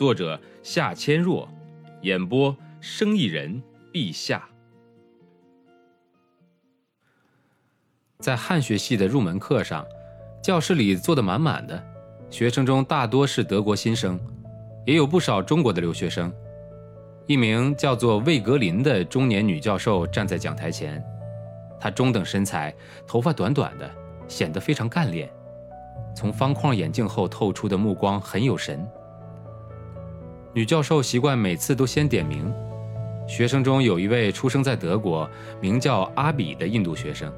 作者夏千若，演播生意人陛下。在汉学系的入门课上，教室里坐得满满的，学生中大多是德国新生，也有不少中国的留学生。一名叫做魏格林的中年女教授站在讲台前，她中等身材，头发短短的，显得非常干练，从方框眼镜后透出的目光很有神。女教授习惯每次都先点名。学生中有一位出生在德国、名叫阿比的印度学生，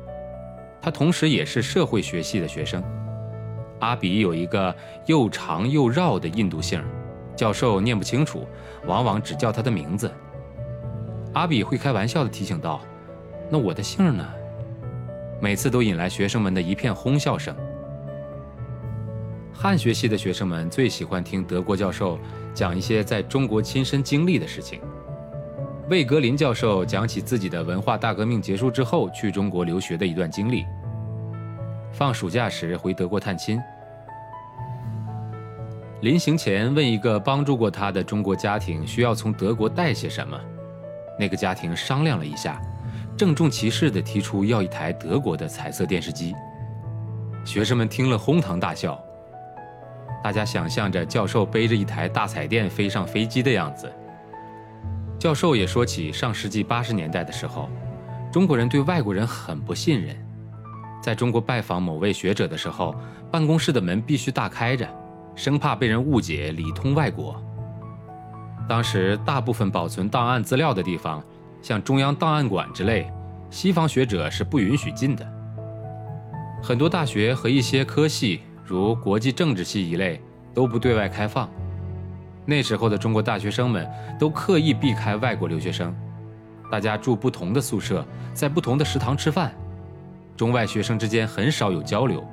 他同时也是社会学系的学生。阿比有一个又长又绕的印度姓，教授念不清楚，往往只叫他的名字。阿比会开玩笑地提醒道：“那我的姓呢？”每次都引来学生们的一片哄笑声。汉学系的学生们最喜欢听德国教授。讲一些在中国亲身经历的事情。魏格林教授讲起自己的文化大革命结束之后去中国留学的一段经历。放暑假时回德国探亲，临行前问一个帮助过他的中国家庭需要从德国带些什么。那个家庭商量了一下，郑重其事地提出要一台德国的彩色电视机。学生们听了哄堂大笑。大家想象着教授背着一台大彩电飞上飞机的样子。教授也说起上世纪八十年代的时候，中国人对外国人很不信任。在中国拜访某位学者的时候，办公室的门必须大开着，生怕被人误解里通外国。当时大部分保存档案资料的地方，像中央档案馆之类，西方学者是不允许进的。很多大学和一些科系。如国际政治系一类都不对外开放。那时候的中国大学生们都刻意避开外国留学生，大家住不同的宿舍，在不同的食堂吃饭。中外学生之间很少有交流，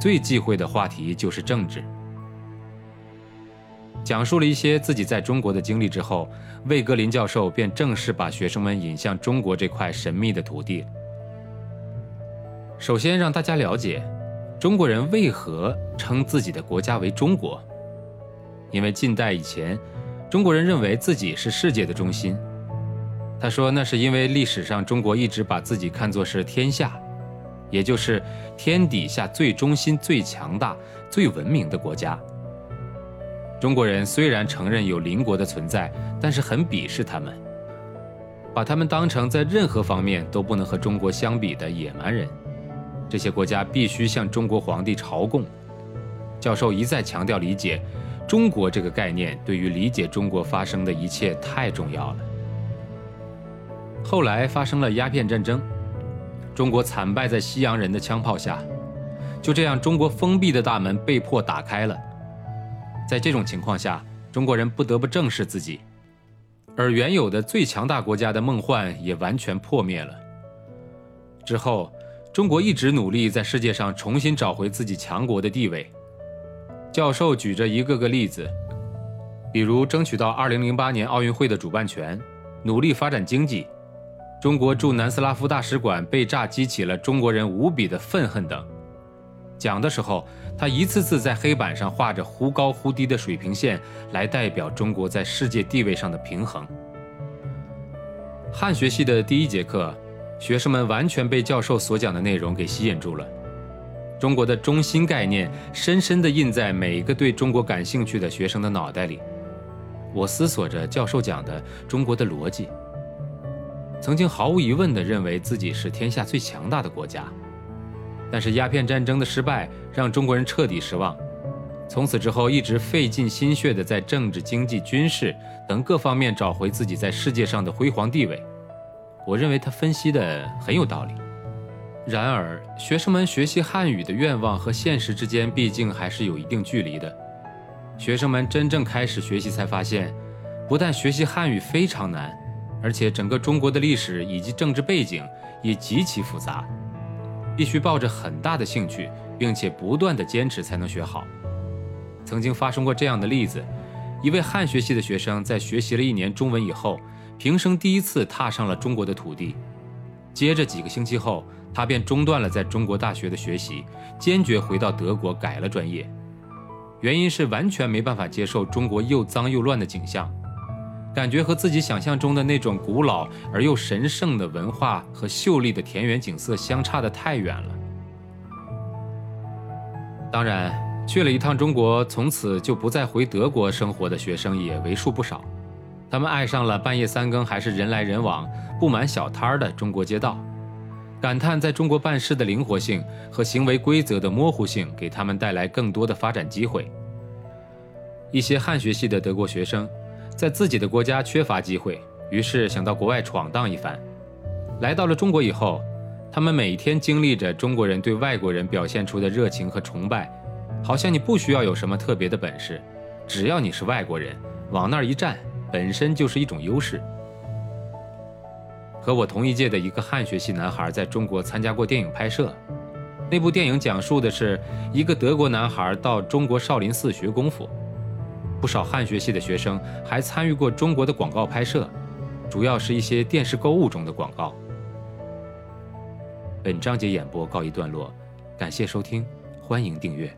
最忌讳的话题就是政治。讲述了一些自己在中国的经历之后，魏格林教授便正式把学生们引向中国这块神秘的土地。首先让大家了解。中国人为何称自己的国家为中国？因为近代以前，中国人认为自己是世界的中心。他说，那是因为历史上中国一直把自己看作是天下，也就是天底下最中心、最强大、最文明的国家。中国人虽然承认有邻国的存在，但是很鄙视他们，把他们当成在任何方面都不能和中国相比的野蛮人。这些国家必须向中国皇帝朝贡。教授一再强调，理解“中国”这个概念对于理解中国发生的一切太重要了。后来发生了鸦片战争，中国惨败在西洋人的枪炮下，就这样，中国封闭的大门被迫打开了。在这种情况下，中国人不得不正视自己，而原有的最强大国家的梦幻也完全破灭了。之后。中国一直努力在世界上重新找回自己强国的地位。教授举着一个个例子，比如争取到2008年奥运会的主办权，努力发展经济，中国驻南斯拉夫大使馆被炸激起了中国人无比的愤恨等。讲的时候，他一次次在黑板上画着忽高忽低的水平线，来代表中国在世界地位上的平衡。汉学系的第一节课。学生们完全被教授所讲的内容给吸引住了。中国的中心概念深深地印在每一个对中国感兴趣的学生的脑袋里。我思索着教授讲的中国的逻辑，曾经毫无疑问地认为自己是天下最强大的国家。但是鸦片战争的失败让中国人彻底失望，从此之后一直费尽心血地在政治、经济、军事等各方面找回自己在世界上的辉煌地位。我认为他分析的很有道理。然而，学生们学习汉语的愿望和现实之间毕竟还是有一定距离的。学生们真正开始学习，才发现，不但学习汉语非常难，而且整个中国的历史以及政治背景也极其复杂，必须抱着很大的兴趣，并且不断的坚持才能学好。曾经发生过这样的例子：一位汉学系的学生在学习了一年中文以后，平生第一次踏上了中国的土地。接着几个星期后，他便中断了在中国大学的学习，坚决回到德国改了专业。原因是完全没办法接受中国又脏又乱的景象，感觉和自己想象中的那种古老而又神圣的文化和秀丽的田园景色相差的太远了。当然，去了一趟中国，从此就不再回德国生活的学生也为数不少。他们爱上了半夜三更还是人来人往、布满小摊儿的中国街道。感叹在中国办事的灵活性和行为规则的模糊性给他们带来更多的发展机会。一些汉学系的德国学生在自己的国家缺乏机会，于是想到国外闯荡一番。来到了中国以后，他们每天经历着中国人对外国人表现出的热情和崇拜，好像你不需要有什么特别的本事，只要你是外国人，往那儿一站，本身就是一种优势。和我同一届的一个汉学系男孩在中国参加过电影拍摄，那部电影讲述的是一个德国男孩到中国少林寺学功夫。不少汉学系的学生还参与过中国的广告拍摄，主要是一些电视购物中的广告。本章节演播告一段落，感谢收听，欢迎订阅。